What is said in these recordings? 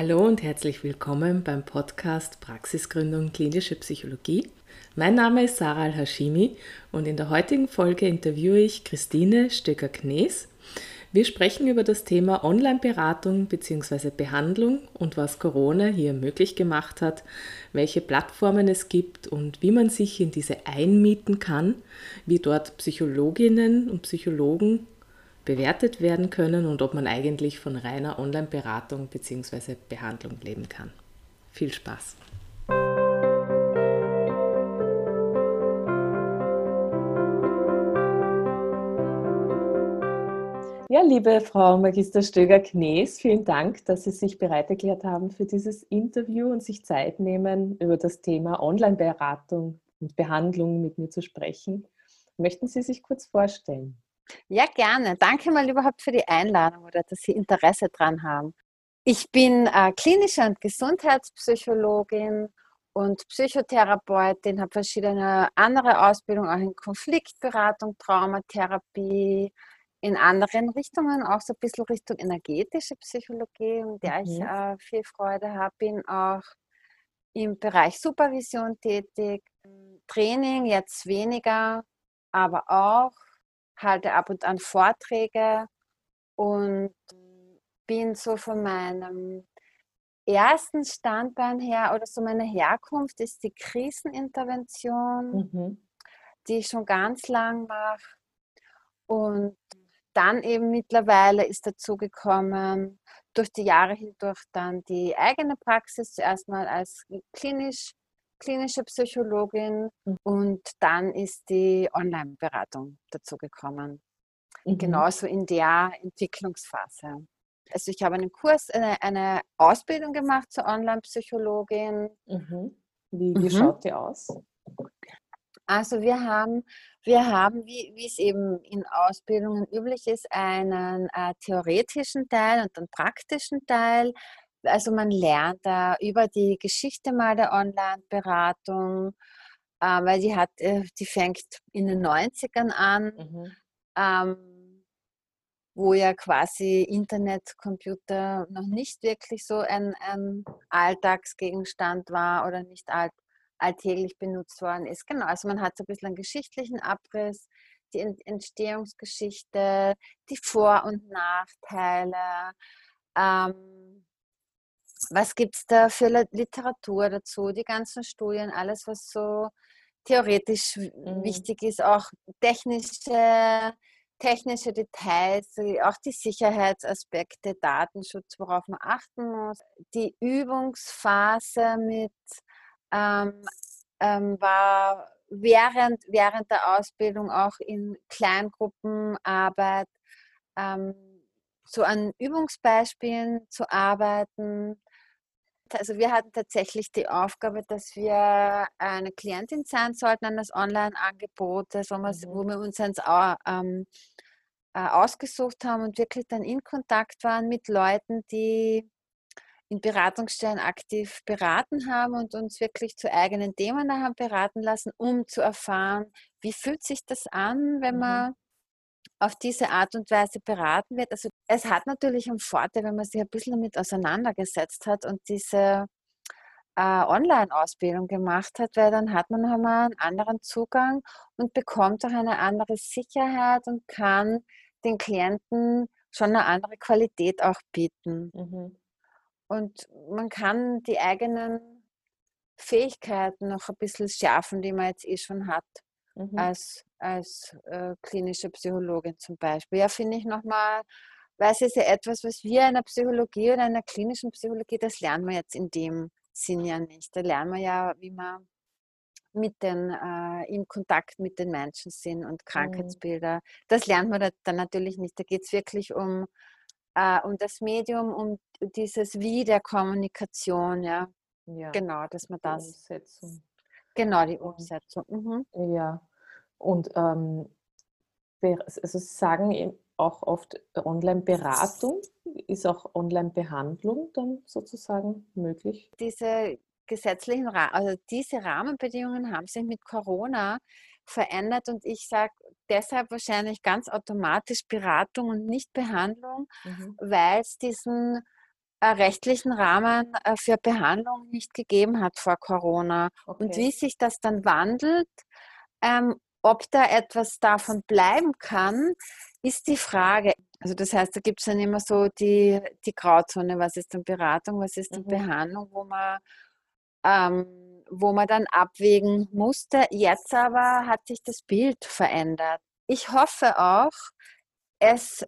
Hallo und herzlich willkommen beim Podcast Praxisgründung Klinische Psychologie. Mein Name ist Sarah Al-Hashimi und in der heutigen Folge interviewe ich Christine Stöcker-Knees. Wir sprechen über das Thema Online-Beratung bzw. Behandlung und was Corona hier möglich gemacht hat, welche Plattformen es gibt und wie man sich in diese einmieten kann, wie dort Psychologinnen und Psychologen bewertet werden können und ob man eigentlich von reiner Online-Beratung bzw. Behandlung leben kann. Viel Spaß! Ja, liebe Frau Magister Stöger-Knees, vielen Dank, dass Sie sich bereit erklärt haben für dieses Interview und sich Zeit nehmen, über das Thema Online-Beratung und Behandlung mit mir zu sprechen. Möchten Sie sich kurz vorstellen? Ja, gerne. Danke mal überhaupt für die Einladung oder dass Sie Interesse daran haben. Ich bin äh, klinische und Gesundheitspsychologin und Psychotherapeutin, habe verschiedene andere Ausbildungen, auch in Konfliktberatung, Traumatherapie, in anderen Richtungen, auch so ein bisschen Richtung energetische Psychologie, um der mhm. ich äh, viel Freude habe. Bin auch im Bereich Supervision tätig, Training jetzt weniger, aber auch halte ab und an Vorträge und bin so von meinem ersten Standbein her oder so meine Herkunft ist die Krisenintervention, mhm. die ich schon ganz lang mache. Und dann eben mittlerweile ist dazu gekommen, durch die Jahre hindurch dann die eigene Praxis, zuerst mal als klinisch, klinische Psychologin und dann ist die Online-Beratung dazu gekommen. Mhm. Genauso in der Entwicklungsphase. Also ich habe einen Kurs, eine, eine Ausbildung gemacht zur Online-Psychologin. Mhm. Wie, wie mhm. schaut die aus? Also wir haben, wir haben, wie, wie es eben in Ausbildungen üblich ist, einen äh, theoretischen Teil und einen praktischen Teil. Also man lernt da über die Geschichte mal der Online-Beratung, äh, weil die hat, äh, die fängt in den 90ern an, mhm. ähm, wo ja quasi Internet, Computer noch nicht wirklich so ein, ein Alltagsgegenstand war oder nicht alt, alltäglich benutzt worden ist. Genau, also man hat so ein bisschen einen geschichtlichen Abriss, die Entstehungsgeschichte, die Vor- und Nachteile. Ähm, was gibt es da für Literatur dazu, die ganzen Studien, alles, was so theoretisch mhm. wichtig ist, auch technische, technische Details, auch die Sicherheitsaspekte, Datenschutz, worauf man achten muss, die Übungsphase mit ähm, ähm, war während, während der Ausbildung auch in Kleingruppenarbeit ähm, so an Übungsbeispielen zu arbeiten. Also wir hatten tatsächlich die Aufgabe, dass wir eine Klientin sein sollten an das Online-Angebot, wo, mhm. wo wir uns ans, ähm, äh, ausgesucht haben und wirklich dann in Kontakt waren mit Leuten, die in Beratungsstellen aktiv beraten haben und uns wirklich zu eigenen Themen haben beraten lassen, um zu erfahren, wie fühlt sich das an, wenn mhm. man auf diese Art und Weise beraten wird. Also es hat natürlich einen Vorteil, wenn man sich ein bisschen damit auseinandergesetzt hat und diese äh, Online-Ausbildung gemacht hat, weil dann hat man nochmal einen anderen Zugang und bekommt auch eine andere Sicherheit und kann den Klienten schon eine andere Qualität auch bieten. Mhm. Und man kann die eigenen Fähigkeiten noch ein bisschen schärfen, die man jetzt eh schon hat, mhm. als, als äh, klinische Psychologin zum Beispiel. Ja, finde ich nochmal, weil es ist ja etwas, was wir in der Psychologie oder in der klinischen Psychologie, das lernen wir jetzt in dem Sinn ja nicht. Da lernen wir ja, wie man mit den, äh, im Kontakt mit den Menschen sind und mhm. Krankheitsbilder. Mhm. Das lernt man da, dann natürlich nicht. Da geht es wirklich um äh, um das Medium, um dieses Wie der Kommunikation, ja. ja. Genau, dass man das. Umsetzung. Genau, die Umsetzung. Mhm. Ja. Und ähm, also sagen auch oft Online-Beratung, ist auch Online-Behandlung dann sozusagen möglich? Diese gesetzlichen, also diese Rahmenbedingungen haben sich mit Corona verändert und ich sage deshalb wahrscheinlich ganz automatisch Beratung und nicht Behandlung, mhm. weil es diesen äh, rechtlichen Rahmen äh, für Behandlung nicht gegeben hat vor Corona. Okay. Und wie sich das dann wandelt, ähm, ob da etwas davon bleiben kann, ist die Frage. Also das heißt, da gibt es dann immer so die, die Grauzone, was ist dann Beratung, was ist dann mhm. Behandlung, wo man, ähm, wo man dann abwägen musste. Jetzt aber hat sich das Bild verändert. Ich hoffe auch, es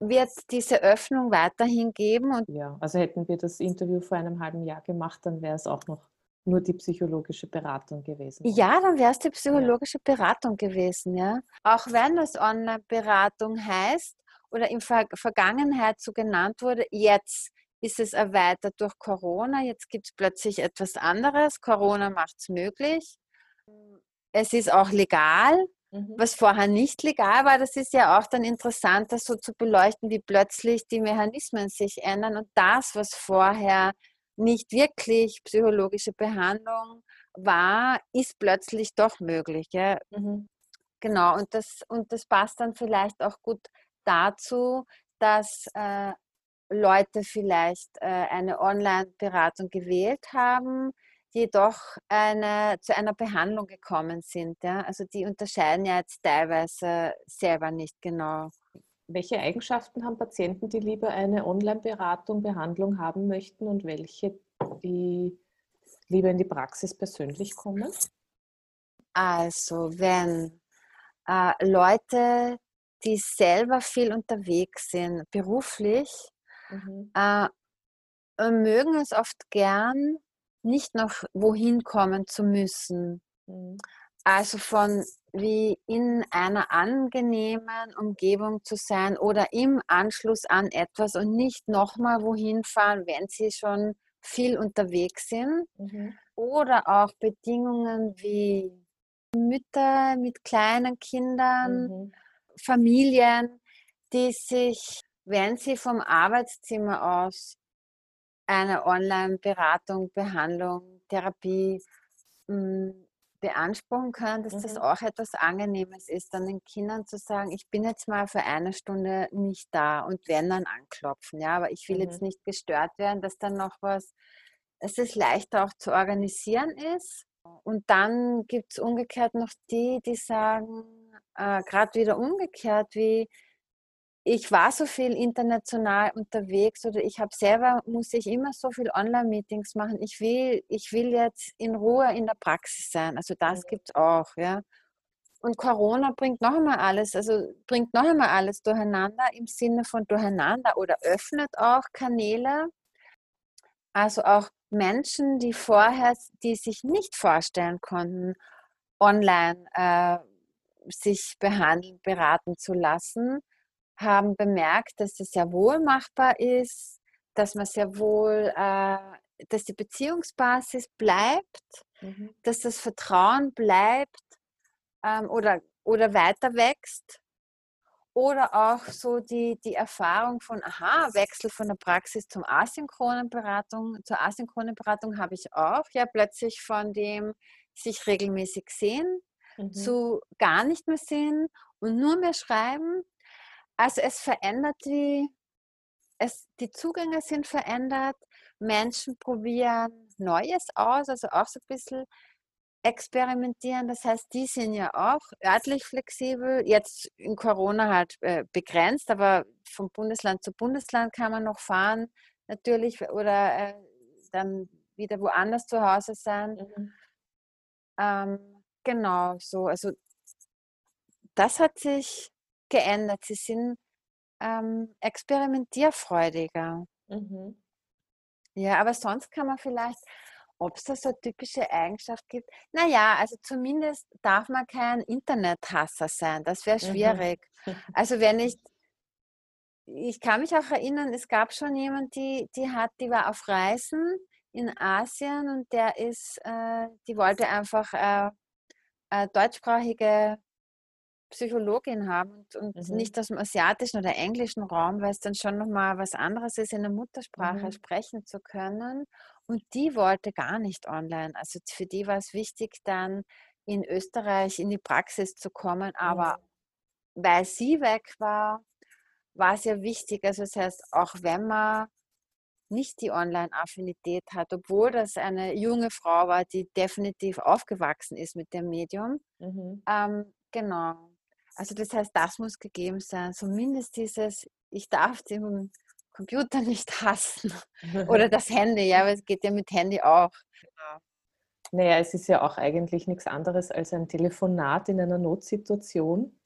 wird diese Öffnung weiterhin geben. Ja, also hätten wir das Interview vor einem halben Jahr gemacht, dann wäre es auch noch nur die psychologische Beratung gewesen. Ja, dann wäre es die psychologische ja. Beratung gewesen, ja. Auch wenn es Online-Beratung heißt oder in Ver Vergangenheit so genannt wurde, jetzt ist es erweitert durch Corona. Jetzt gibt es plötzlich etwas anderes. Corona macht es möglich. Es ist auch legal. Mhm. Was vorher nicht legal war, das ist ja auch dann interessant, das so zu beleuchten, wie plötzlich die Mechanismen sich ändern und das, was vorher nicht wirklich psychologische Behandlung war, ist plötzlich doch möglich. Ja? Mhm. Genau, und das, und das passt dann vielleicht auch gut dazu, dass äh, Leute vielleicht äh, eine Online-Beratung gewählt haben, jedoch eine, zu einer Behandlung gekommen sind. Ja? Also die unterscheiden ja jetzt teilweise selber nicht genau. Welche Eigenschaften haben Patienten, die lieber eine Online-Beratung, Behandlung haben möchten und welche, die lieber in die Praxis persönlich kommen? Also wenn äh, Leute, die selber viel unterwegs sind, beruflich, mhm. äh, mögen es oft gern, nicht noch wohin kommen zu müssen. Mhm. Also von wie in einer angenehmen Umgebung zu sein oder im Anschluss an etwas und nicht nochmal wohin fahren, wenn sie schon viel unterwegs sind. Mhm. Oder auch Bedingungen wie Mütter mit kleinen Kindern, mhm. Familien, die sich, wenn sie vom Arbeitszimmer aus eine Online-Beratung, Behandlung, Therapie mh, hm, beanspruchen können, dass mhm. das auch etwas Angenehmes ist, dann den Kindern zu sagen, ich bin jetzt mal für eine Stunde nicht da und werden dann anklopfen, ja, aber ich will mhm. jetzt nicht gestört werden, dass dann noch was, dass es leichter auch zu organisieren ist. Und dann gibt es umgekehrt noch die, die sagen, äh, gerade wieder umgekehrt, wie ich war so viel international unterwegs oder ich habe selber, muss ich immer so viel Online-Meetings machen. Ich will, ich will jetzt in Ruhe in der Praxis sein. Also das mhm. gibt es auch, ja. Und Corona bringt noch einmal alles, also bringt noch einmal alles durcheinander im Sinne von durcheinander oder öffnet auch Kanäle. Also auch Menschen, die vorher, die sich nicht vorstellen konnten, online äh, sich behandeln, beraten zu lassen, haben bemerkt, dass es sehr wohl machbar ist, dass man sehr wohl, äh, dass die Beziehungsbasis bleibt, mhm. dass das Vertrauen bleibt ähm, oder, oder weiter wächst. Oder auch so die, die Erfahrung von, aha, Wechsel von der Praxis zum asynchronen Beratung, zur asynchronen Beratung habe ich auch. Ja, plötzlich von dem sich regelmäßig sehen mhm. zu gar nicht mehr sehen und nur mehr schreiben also es verändert die, es, die Zugänge sind verändert, Menschen probieren Neues aus, also auch so ein bisschen experimentieren. Das heißt, die sind ja auch örtlich flexibel, jetzt in Corona halt äh, begrenzt, aber von Bundesland zu Bundesland kann man noch fahren, natürlich, oder äh, dann wieder woanders zu Hause sein. Mhm. Ähm, genau, so. Also das hat sich geändert. Sie sind ähm, experimentierfreudiger. Mhm. Ja, aber sonst kann man vielleicht, ob es da so eine typische Eigenschaft gibt, naja, also zumindest darf man kein Internethasser sein. Das wäre mhm. schwierig. Mhm. Also wenn ich, ich kann mich auch erinnern, es gab schon jemand, die, die hat, die war auf Reisen in Asien und der ist, äh, die wollte einfach äh, äh, deutschsprachige Psychologin haben und, und mhm. nicht aus dem asiatischen oder englischen Raum, weil es dann schon nochmal was anderes ist, in der Muttersprache mhm. sprechen zu können. Und die wollte gar nicht online. Also für die war es wichtig, dann in Österreich in die Praxis zu kommen. Aber mhm. weil sie weg war, war es ja wichtig. Also das heißt, auch wenn man nicht die Online-Affinität hat, obwohl das eine junge Frau war, die definitiv aufgewachsen ist mit dem Medium. Mhm. Ähm, genau. Also das heißt, das muss gegeben sein. Zumindest dieses, ich darf den Computer nicht hassen. Oder das Handy, ja, weil es geht ja mit Handy auch. Genau. Naja, es ist ja auch eigentlich nichts anderes als ein Telefonat in einer Notsituation,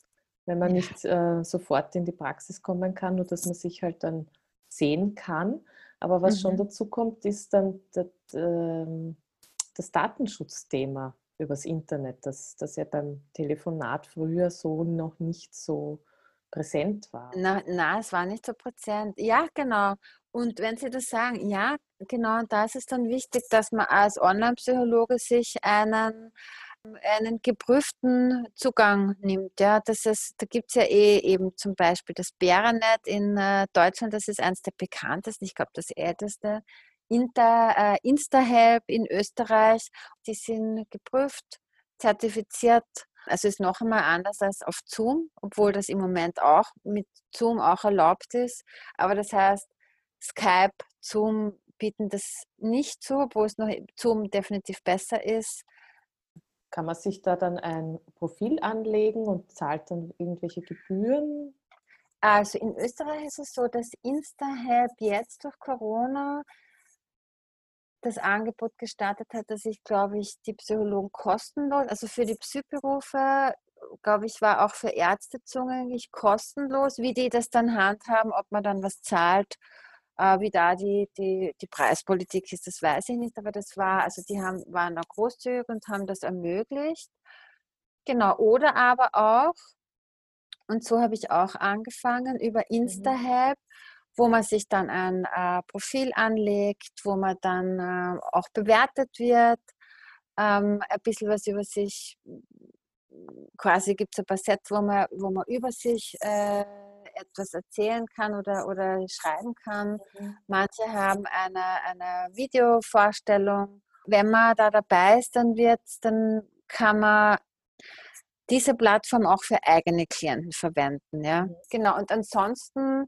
wenn man ja. nicht äh, sofort in die Praxis kommen kann, nur dass man sich halt dann sehen kann. Aber was mhm. schon dazu kommt, ist dann das, äh, das Datenschutzthema übers Internet, das, das ja beim Telefonat früher so noch nicht so präsent war. Na, na, es war nicht so präsent. Ja, genau. Und wenn Sie das sagen, ja, genau, da ist es dann wichtig, dass man als Online-Psychologe sich einen, einen geprüften Zugang nimmt. Ja, das ist, da gibt es ja eh eben zum Beispiel das Bärenet in äh, Deutschland, das ist eines der bekanntesten, ich glaube das älteste. Inter, äh, InstaHelp in Österreich, die sind geprüft, zertifiziert. Also ist noch einmal anders als auf Zoom, obwohl das im Moment auch mit Zoom auch erlaubt ist. Aber das heißt, Skype, Zoom bieten das nicht zu, obwohl es noch Zoom definitiv besser ist. Kann man sich da dann ein Profil anlegen und zahlt dann irgendwelche Gebühren? Also in Österreich ist es so, dass InstaHelp jetzt durch Corona das Angebot gestartet hat, dass ich, glaube ich, die Psychologen kostenlos, also für die Psychberufe, glaube ich, war auch für Ärzte zugänglich kostenlos. Wie die das dann handhaben, ob man dann was zahlt äh, wie da die, die, die Preispolitik ist, das weiß ich nicht, aber das war, also die haben, waren da großzügig und haben das ermöglicht. Genau, oder aber auch, und so habe ich auch angefangen, über mhm. Wo man sich dann ein äh, Profil anlegt, wo man dann äh, auch bewertet wird, ähm, ein bisschen was über sich, quasi gibt es ein paar Sets, wo man, wo man über sich äh, etwas erzählen kann oder, oder schreiben kann. Mhm. Manche haben eine, eine Videovorstellung. Wenn man da dabei ist, dann wird dann kann man diese Plattform auch für eigene Klienten verwenden. Ja? Mhm. Genau. Und ansonsten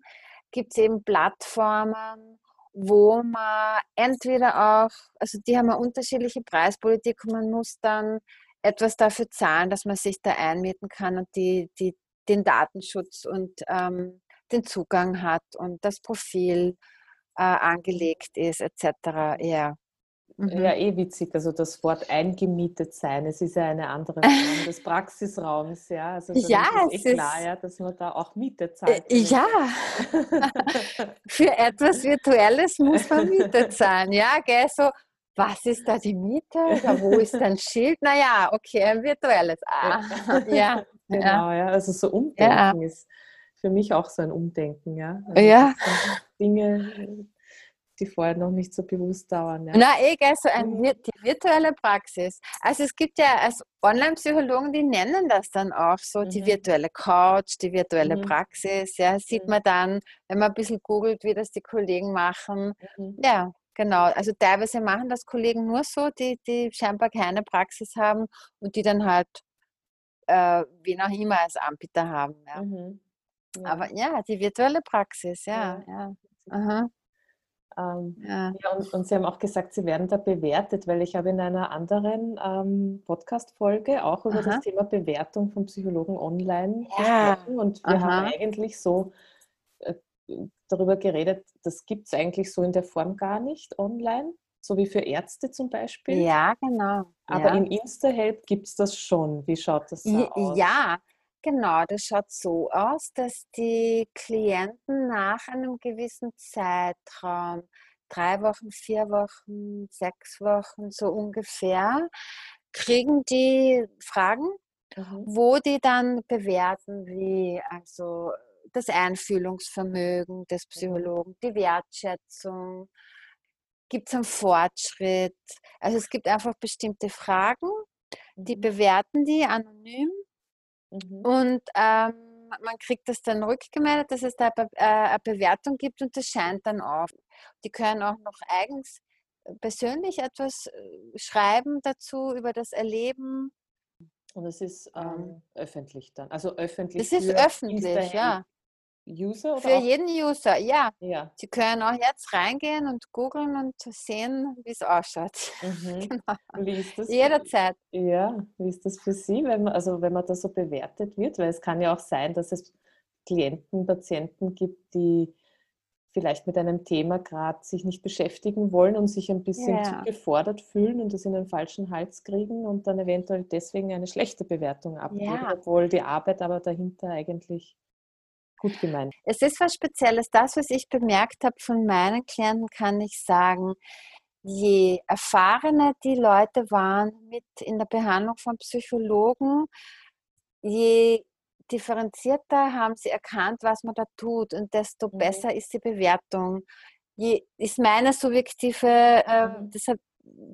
gibt es eben Plattformen, wo man entweder auch, also die haben eine unterschiedliche Preispolitik und man muss dann etwas dafür zahlen, dass man sich da einmieten kann und die, die den Datenschutz und ähm, den Zugang hat und das Profil äh, angelegt ist, etc. Ja. Mhm. Ja, eh witzig. Also das Wort eingemietet sein, es ist ja eine andere Form des Praxisraums, ja. Also ja, ist eh klar, ja, dass man da auch Miete äh, zahlt. Ja, für etwas Virtuelles muss man Miete zahlen, ja, gell, so was ist da die Miete? Ja, wo ist dein Schild? Naja, okay, ein virtuelles. Ah, ja, Genau, ja. Also so Umdenken ja. ist für mich auch so ein Umdenken, ja. Also ja. Dinge, die vorher noch nicht so bewusst dauern. Ja. Na, eh, so ein, mhm. die virtuelle Praxis. Also es gibt ja als Online-Psychologen, die nennen das dann auch so, mhm. die virtuelle Couch, die virtuelle mhm. Praxis. Ja, sieht mhm. man dann, wenn man ein bisschen googelt, wie das die Kollegen machen. Mhm. Ja, genau. Also teilweise machen das Kollegen nur so, die, die scheinbar keine Praxis haben und die dann halt äh, wen auch immer als Anbieter haben. Ja. Mhm. Ja. Aber ja, die virtuelle Praxis, ja. ja. ja. Ähm, ja. ja und, und, Sie haben auch gesagt, Sie werden da bewertet, weil ich habe in einer anderen ähm, Podcast-Folge auch über Aha. das Thema Bewertung von Psychologen online ja. gesprochen und wir Aha. haben eigentlich so äh, darüber geredet, das gibt es eigentlich so in der Form gar nicht online so wie für Ärzte zum Beispiel. Ja, genau. Aber ja. in InstaHelp gibt es das schon. Wie schaut das da aus? Ja, genau. Das schaut so aus, dass die Klienten nach einem gewissen Zeitraum, drei Wochen, vier Wochen, sechs Wochen, so ungefähr, kriegen die Fragen, mhm. wo die dann bewerten, wie also das Einfühlungsvermögen des mhm. Psychologen, die Wertschätzung, gibt es einen Fortschritt? Also es gibt einfach bestimmte Fragen, die mhm. bewerten die anonym mhm. und ähm, man kriegt das dann rückgemeldet, dass es da äh, eine Bewertung gibt und das scheint dann auf. Die können auch noch eigens äh, persönlich etwas äh, schreiben dazu über das Erleben. Und es ist ähm, ähm, öffentlich dann. Also öffentlich. Es ist öffentlich, ja. User? Für jeden User, ja. ja. Sie können auch jetzt reingehen und googeln und sehen, wie es ausschaut. Mhm. genau. Wie ist das? Jederzeit. Ja, wie ist das für Sie, wenn man, also wenn man da so bewertet wird? Weil es kann ja auch sein, dass es Klienten, Patienten gibt, die vielleicht mit einem Thema gerade sich nicht beschäftigen wollen und sich ein bisschen Ja. zu gefordert fühlen und das in den falschen Hals kriegen und dann eventuell deswegen eine schlechte Bewertung abgeben, Ja. obwohl die Arbeit aber dahinter eigentlich gut gemeint Es ist was Spezielles. Das, was ich bemerkt habe von meinen Klienten, kann ich sagen, je erfahrener die Leute waren mit in der Behandlung von Psychologen, je differenzierter haben sie erkannt, was man da tut und desto Mhm. besser ist die Bewertung. Je, ist meine subjektive äh, Mhm. deshalb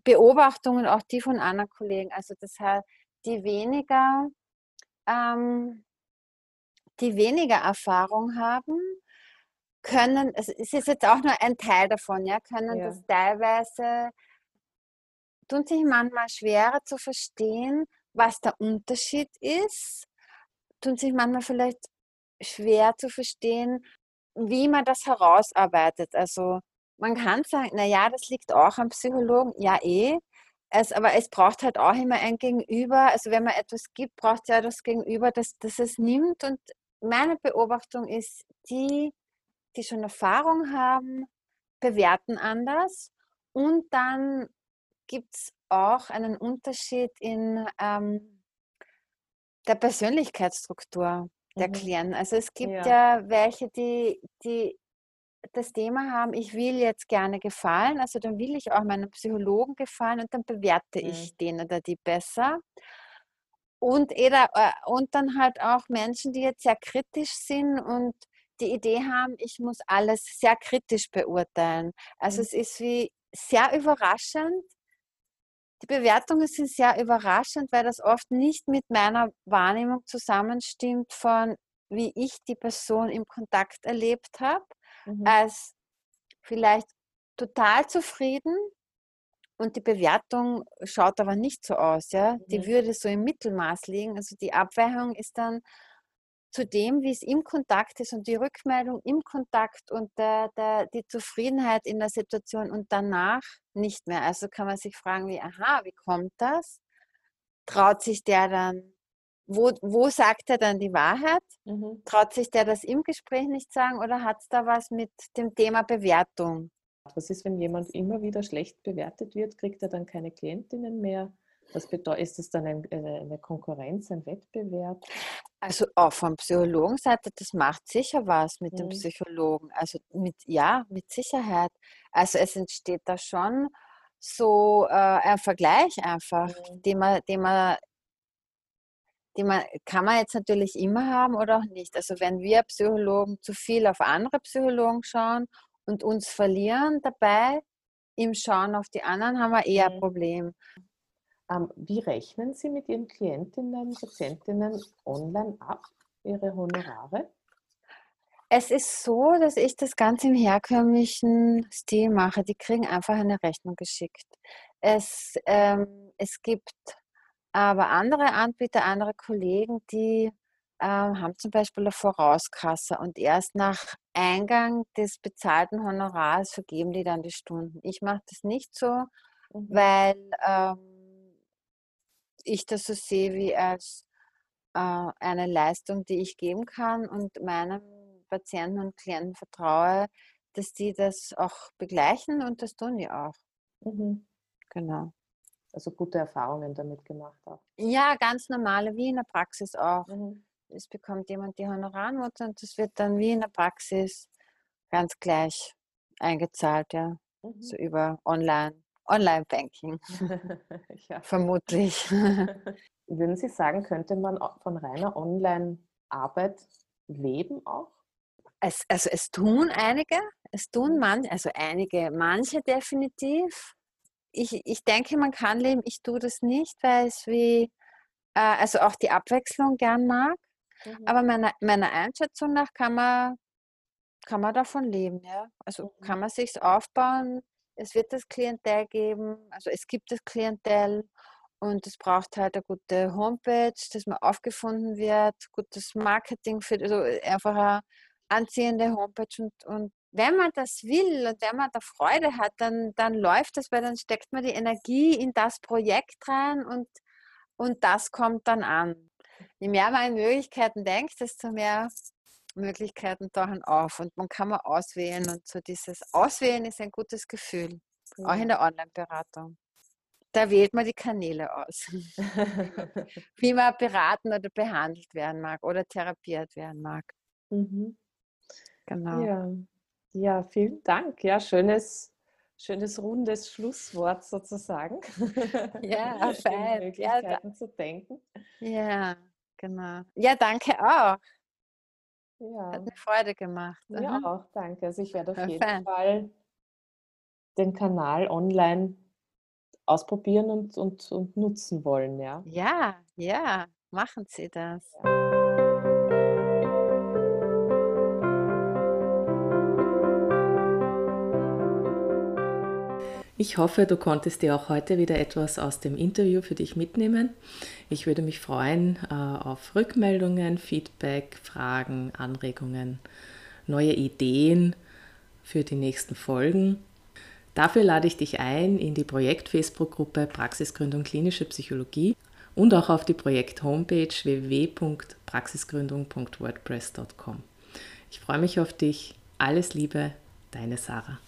Beobachtung und auch die von anderen Kollegen. Also deshalb die weniger ähm, die weniger Erfahrung haben, können, es ist jetzt auch nur ein Teil davon, ja, können Ja. das teilweise, tun sich manchmal schwerer zu verstehen, was der Unterschied ist, tun sich manchmal vielleicht schwer zu verstehen, wie man das herausarbeitet. Also man kann sagen, na ja, das liegt auch am Psychologen, ja eh, es, aber es braucht halt auch immer ein Gegenüber. Also wenn man etwas gibt, braucht es ja das Gegenüber, das, das es nimmt. Und meine Beobachtung ist, die, die schon Erfahrung haben, bewerten anders. Und dann gibt es auch einen Unterschied in ähm, der Persönlichkeitsstruktur der Mhm. Klienten. Also es gibt Ja. ja welche, die, die das Thema haben, ich will jetzt gerne gefallen, also dann will ich auch meinem Psychologen gefallen und dann bewerte Mhm. ich den oder die besser. Und, eda, äh, und dann halt auch Menschen, die jetzt sehr kritisch sind und die Idee haben, ich muss alles sehr kritisch beurteilen. Also Mhm. es ist wie sehr überraschend. Die Bewertungen sind sehr überraschend, weil das oft nicht mit meiner Wahrnehmung zusammenstimmt von, wie ich die Person im Kontakt erlebt habe Mhm. als vielleicht total zufrieden und die Bewertung schaut aber nicht so aus, ja. Die Mhm. würde so im Mittelmaß liegen. Also die Abweichung ist dann zu dem, wie es im Kontakt ist und die Rückmeldung im Kontakt und der, der, die Zufriedenheit in der Situation und danach nicht mehr. Also kann man sich fragen, wie, aha, wie kommt das? Traut sich der dann, wo, wo sagt er dann die Wahrheit? Mhm. Traut sich der das im Gespräch nicht sagen oder hat es da was mit dem Thema Bewertung? Was ist, wenn jemand immer wieder schlecht bewertet wird? Kriegt er dann keine Klientinnen mehr? Was bedeutet, ist das dann ein, eine, eine Konkurrenz, ein Wettbewerb? Also auch von Psychologenseite, das macht sicher was mit dem Mhm. Psychologen. Also mit, ja, mit Sicherheit. Also es entsteht da schon so äh, ein Vergleich einfach, Mhm. den man, den man, den man, kann man jetzt natürlich immer haben oder auch nicht. Also wenn wir Psychologen zu viel auf andere Psychologen schauen und uns verlieren dabei im Schauen auf die anderen, haben wir eher ein Mhm. Problem. Ähm, wie rechnen Sie mit Ihren Klientinnen, Patientinnen online ab, Ihre Honorare? Es ist so, dass ich das Ganze im herkömmlichen Stil mache. Die kriegen einfach eine Rechnung geschickt. Es, ähm, es gibt aber andere Anbieter, andere Kollegen, die haben zum Beispiel eine Vorauskasse und erst nach Eingang des bezahlten Honorars vergeben die dann die Stunden. Ich mache das nicht so, Mhm. weil ähm, ich das so sehe wie als äh, eine Leistung, die ich geben kann und meinem Patienten und Klienten vertraue, dass die das auch begleichen und das tun die auch. Mhm. Genau. Also gute Erfahrungen damit gemacht auch. Ja, ganz normale, wie in der Praxis auch. Mhm. Es bekommt jemand die Honorarnote und das wird dann wie in der Praxis ganz gleich eingezahlt, ja. Mhm. So über Online, Online-Banking, ja. vermutlich. Würden Sie sagen, könnte man von reiner Online-Arbeit leben auch? Es, also es tun einige, es tun Mhm. manche, also einige, manche definitiv. Ich, ich denke, man kann leben, ich tue das nicht, weil es wie, äh, also auch die Abwechslung gern mag. Mhm. Aber meiner, meiner Einschätzung nach kann man, kann man davon leben, ja. Also Mhm. kann man sich aufbauen, es wird das Klientel geben, also es gibt das Klientel und es braucht halt eine gute Homepage, dass man aufgefunden wird, gutes Marketing für, also einfach ein, anziehende Homepage und, und wenn man das will und wenn man da Freude hat, dann, dann läuft das, weil dann steckt man die Energie in das Projekt rein und, und das kommt dann an. Je mehr man an Möglichkeiten denkt, desto mehr Möglichkeiten tauchen auf und man kann mal auswählen und so dieses Auswählen ist ein gutes Gefühl, ja. auch in der Online-Beratung. Da wählt man die Kanäle aus, wie man beraten oder behandelt werden mag oder therapiert werden mag. Mhm. Genau. Ja. ja, vielen Dank. Ja, schönes, schönes rundes Schlusswort sozusagen. Ja, fein. Möglichkeiten ja, zu denken. Ja, genau. Ja, danke auch. Ja. Hat mir Freude gemacht. Ja, Aha. auch, danke. Also ich werde auf jeden fein. Fall den Kanal online ausprobieren und, und, und nutzen wollen, ja. Ja, ja, machen Sie das. Ja. Ich hoffe, du konntest dir auch heute wieder etwas aus dem Interview für dich mitnehmen. Ich würde mich freuen äh, auf Rückmeldungen, Feedback, Fragen, Anregungen, neue Ideen für die nächsten Folgen. Dafür lade ich dich ein in die Projekt-Facebook-Gruppe Praxisgründung Klinische Psychologie und auch auf die Projekt-Homepage www.praxisgründung.wordpress.com. Ich freue mich auf dich. Alles Liebe, deine Sarah.